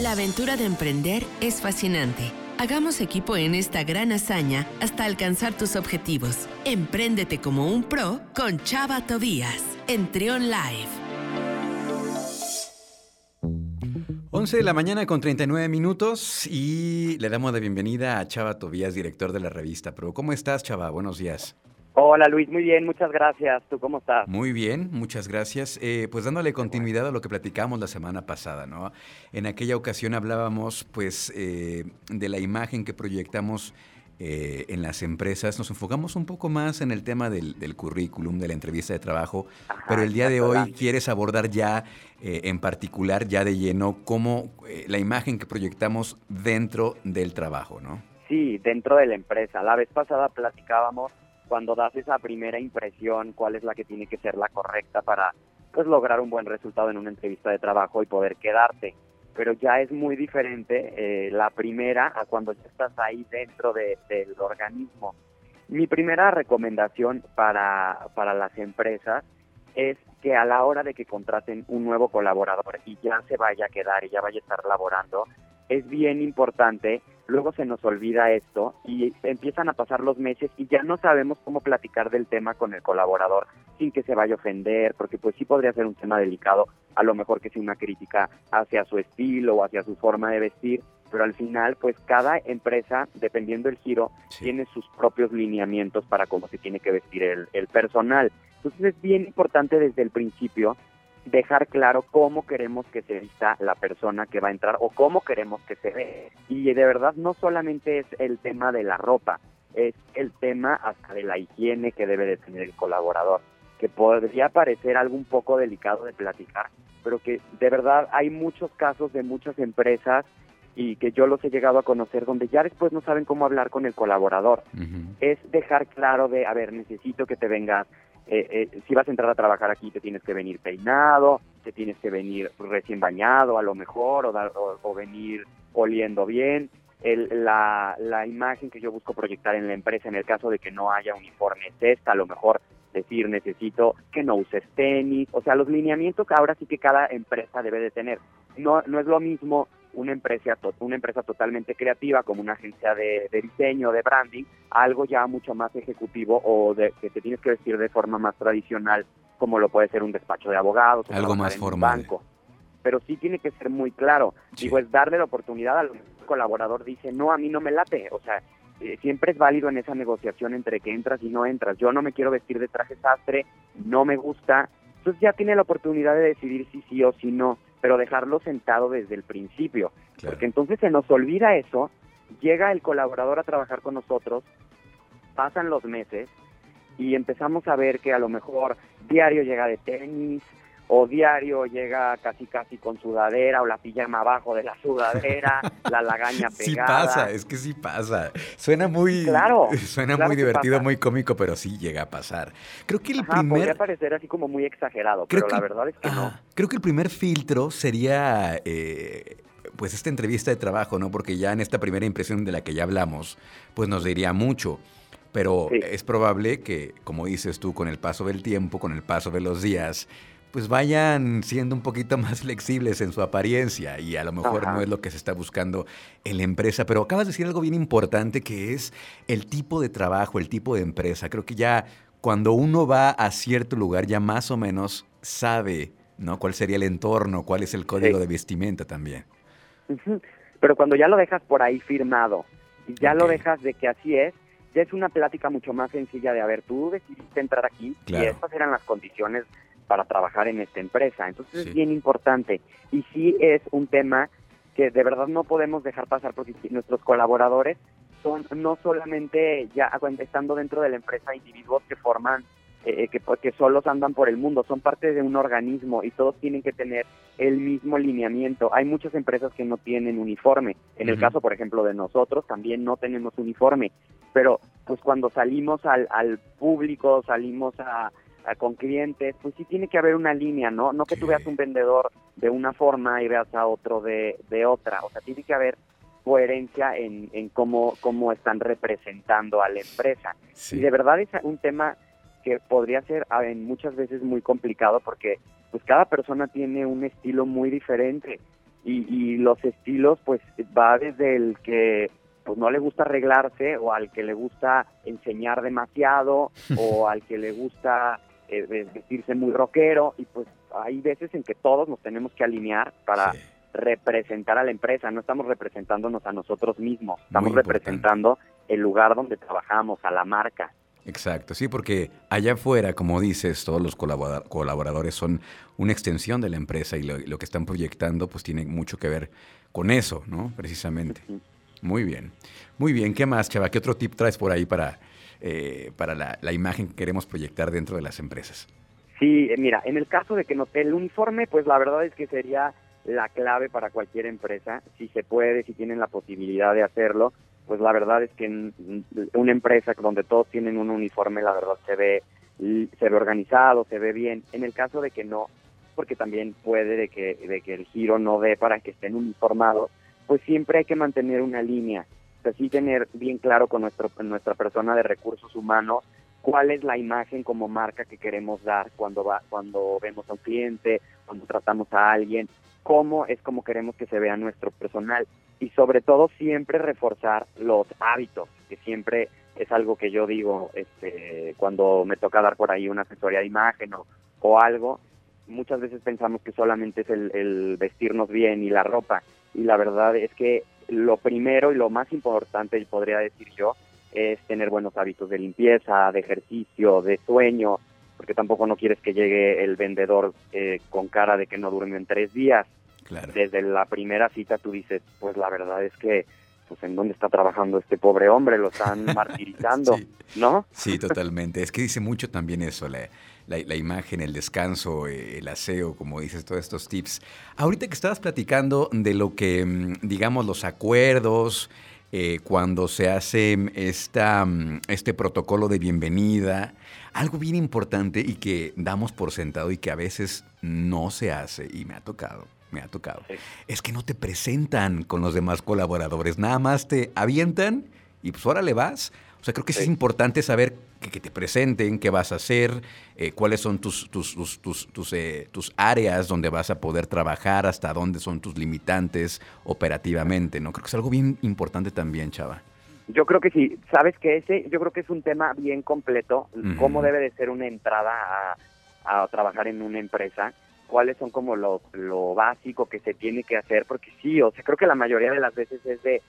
La aventura de emprender es fascinante. Hagamos equipo en esta gran hazaña hasta alcanzar tus objetivos. Empréndete como un pro con Chava Tobías en Trion Live. 11 de la mañana con 39 minutos y le damos la bienvenida a Chava Tobías, director de la revista Pro. ¿Cómo estás, Chava? Buenos días. Hola Luis, muy bien, muchas gracias. ¿Tú cómo estás? Muy bien, muchas gracias. Eh, pues dándole continuidad a lo que platicamos la semana pasada, ¿no? En aquella ocasión hablábamos pues eh, de la imagen que proyectamos eh, en las empresas. Nos enfocamos un poco más en el tema del, currículum, de la entrevista de trabajo, pero el día de hoy quieres abordar ya en particular, ya de lleno, cómo la imagen que proyectamos dentro del trabajo, ¿no? Sí, dentro de la empresa. La vez pasada platicábamos cuando das esa primera impresión, cuál es la que tiene que ser la correcta para pues lograr un buen resultado en una entrevista de trabajo y poder quedarte. Pero ya es muy diferente eh, la primera a cuando ya estás ahí dentro del organismo. Mi primera recomendación para, para las empresas es que a la hora de que contraten un nuevo colaborador y ya se vaya a quedar y ya vaya a estar laborando, es bien importante luego se nos olvida esto y empiezan a pasar los meses y ya no sabemos cómo platicar del tema con el colaborador sin que se vaya a ofender, porque pues sí podría ser un tema delicado, a lo mejor que sea una crítica hacia su estilo o hacia su forma de vestir, pero al final pues cada empresa, dependiendo del giro, tiene sus propios lineamientos para cómo se tiene que vestir el, el personal. Entonces es bien importante desde el principio dejar claro cómo queremos que se vista la persona que va a entrar o cómo queremos que se ve. Y de verdad no solamente es el tema de la ropa, es el tema hasta de la higiene que debe de tener el colaborador, que podría parecer algo un poco delicado de platicar, pero que de verdad hay muchos casos de muchas empresas y que yo los he llegado a conocer donde ya después no saben cómo hablar con el colaborador. Es dejar claro de, a ver, necesito que te vengas eh, eh, si vas a entrar a trabajar aquí te tienes que venir peinado, te tienes que venir recién bañado a lo mejor o, o, venir oliendo bien. El, la, la imagen que yo busco proyectar en la empresa en el caso de que no haya uniforme es esta, a lo mejor decir necesito que no uses tenis, o sea, los lineamientos que ahora sí que cada empresa debe de tener. No, no es lo mismo una empresa, una empresa totalmente creativa como una agencia de, diseño, de branding, algo ya mucho más ejecutivo o de que te tienes que vestir de forma más tradicional como lo puede ser un despacho de abogados o algo más formal. banco. Pero sí tiene que ser muy claro. Digo, es darle la oportunidad al colaborador dice, no, a mí no me late. O sea, eh, siempre es válido en esa negociación entre que entras y no entras. Yo no me quiero vestir de traje sastre, no me gusta. Entonces ya tiene la oportunidad de decidir si sí o si no pero dejarlo sentado desde el principio, porque entonces se nos olvida eso, llega el colaborador a trabajar con nosotros, pasan los meses y empezamos a ver que a lo mejor diario llega de tenis, o diario llega casi casi con sudadera o la pijama abajo de la sudadera, la lagaña pegada. Sí pasa, es que sí pasa. Suena muy claro, suena muy divertido, muy cómico, pero sí llega a pasar. Creo que el primer podría parecer así como muy exagerado, pero la verdad es que no. Creo que el primer filtro sería eh, pues esta entrevista de trabajo, ¿no? Porque ya en esta primera impresión de la que ya hablamos, pues nos diría mucho. Pero es probable que, como dices tú, con el paso del tiempo, con el paso de los días, pues vayan siendo un poquito más flexibles en su apariencia y a lo mejor no es lo que se está buscando en la empresa. Pero acabas de decir algo bien importante que es el tipo de trabajo, el tipo de empresa. Creo que ya cuando uno va a cierto lugar ya más o menos sabe ¿no? cuál sería el entorno, cuál es el código de vestimenta también. Pero cuando ya lo dejas por ahí firmado y ya lo dejas de que así es, ya es una plática mucho más sencilla de, a ver, tú decidiste entrar aquí y estas eran las condiciones para trabajar en esta empresa. Entonces es bien importante y sí es un tema que de verdad no podemos dejar pasar porque nuestros colaboradores son no solamente ya estando dentro de la empresa individuos que forman eh, que, que solos andan por el mundo, son parte de un organismo y todos tienen que tener el mismo lineamiento. Hay muchas empresas que no tienen uniforme. En el caso, por ejemplo, de nosotros, también no tenemos uniforme. Pero pues cuando salimos al, al público, salimos a, con clientes, pues sí tiene que haber una línea, ¿no? No que tú veas un vendedor de una forma y veas a otro de, de otra, o sea, tiene que haber coherencia en, en cómo, cómo están representando a la empresa. Y de verdad es un tema que podría ser muchas veces muy complicado porque pues cada persona tiene un estilo muy diferente y, los estilos pues va desde el que pues no le gusta arreglarse o al que le gusta enseñar demasiado o al que le gusta eh, vestirse muy rockero y pues hay veces en que todos nos tenemos que alinear para representar a la empresa, no estamos representándonos a nosotros mismos, estamos representando el lugar donde trabajamos, a la marca. Exacto, sí, porque allá afuera, como dices, todos los colaboradores son una extensión de la empresa y lo, que están proyectando pues tiene mucho que ver con eso, ¿no? Precisamente. Muy bien, muy bien. ¿Qué más, Chava? ¿Qué otro tip traes por ahí para, eh, para la, imagen que queremos proyectar dentro de las empresas? Sí, eh, mira, en el caso de que no el uniforme, pues la verdad es que sería la clave para cualquier empresa, si se puede, si tienen la posibilidad de hacerlo, pues la verdad es que en una empresa donde todos tienen un uniforme, la verdad se ve se ve organizado, se ve bien. En el caso de que no, porque también puede de que de que el giro no dé para que estén uniformados, pues siempre hay que mantener una línea, así tener bien claro con nuestro nuestra persona de recursos humanos cuál es la imagen como marca que queremos dar cuando va cuando vemos a un cliente, cuando tratamos a alguien, cómo es como queremos que se vea nuestro personal. Y sobre todo siempre reforzar los hábitos, que siempre es algo que yo digo este, cuando me toca dar por ahí una asesoría de imagen o, algo, muchas veces pensamos que solamente es el, el vestirnos bien y la ropa. Y la verdad es que lo primero y lo más importante, podría decir yo, es tener buenos hábitos de limpieza, de ejercicio, de sueño, porque tampoco no quieres que llegue el vendedor eh, con cara de que no duerme en tres días. Desde la primera cita tú dices, pues la verdad es que, pues en dónde está trabajando este pobre hombre, lo están martirizando, ¿no? Sí, totalmente. Es que dice mucho también eso, la, la, imagen, el descanso, eh, el aseo, como dices, todos estos tips. Ahorita que estabas platicando de lo que, mm, digamos, los acuerdos, eh, cuando se hace esta, mm, este protocolo de bienvenida, algo bien importante y que damos por sentado y que a veces no se hace, y me ha tocado, me ha tocado, es que no te presentan con los demás colaboradores, nada más te avientan y pues ahora le vas. O sea, creo que es importante saber que, te presenten, qué vas a hacer, eh, cuáles son tus, tus, tus, tus, eh, tus, áreas donde vas a poder trabajar, hasta dónde son tus limitantes operativamente, ¿no? Creo que es algo bien importante también, Chava. Yo creo que sí, sabes que ese, yo creo que es un tema bien completo, cómo debe de ser una entrada a, a, trabajar en una empresa, cuáles son como lo, lo básico que se tiene que hacer, porque sí, o sea, creo que la mayoría de las veces es de,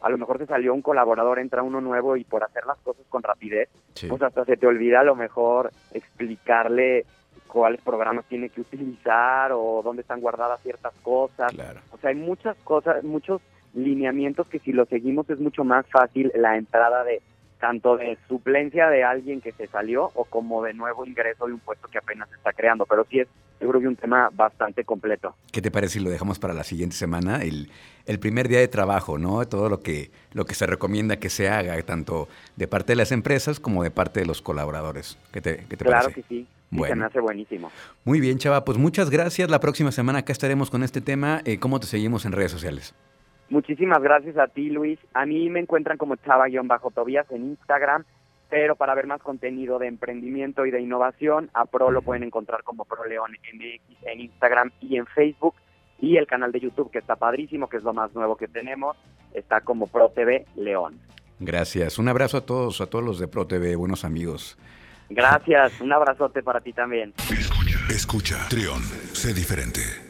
a lo mejor te salió un colaborador, entra uno nuevo y por hacer las cosas con rapidez, pues hasta se te olvida a lo mejor explicarle cuáles programas tiene que utilizar o dónde están guardadas ciertas cosas. O sea, hay muchas cosas, muchos lineamientos que si los seguimos es mucho más fácil la entrada de tanto de suplencia de alguien que se salió o como de nuevo ingreso de un puesto que apenas se está creando. Pero sí es, yo creo que un tema bastante completo. ¿Qué te parece si lo dejamos para la siguiente semana? El, el primer día de trabajo, ¿no? Todo lo que, lo que se recomienda que se haga, tanto de parte de las empresas como de parte de los colaboradores. ¿Qué te, qué te claro que sí. Bueno. se me hace buenísimo. Muy bien, Chava. Pues muchas gracias. La próxima semana acá estaremos con este tema. Eh, ¿Cómo te seguimos en redes sociales? Muchísimas gracias a ti, Luis. A mí me encuentran como chava-tobías en Instagram, pero para ver más contenido de emprendimiento y de innovación, a Pro lo pueden encontrar como ProLeón MX en Instagram y en Facebook. Y el canal de YouTube, que está padrísimo, que es lo más nuevo que tenemos, está como Pro TV León. Gracias. Un abrazo a todos, a todos los de Pro TV, buenos amigos. Gracias. Un abrazote para ti también. Escucha, escucha. Trión, sé diferente.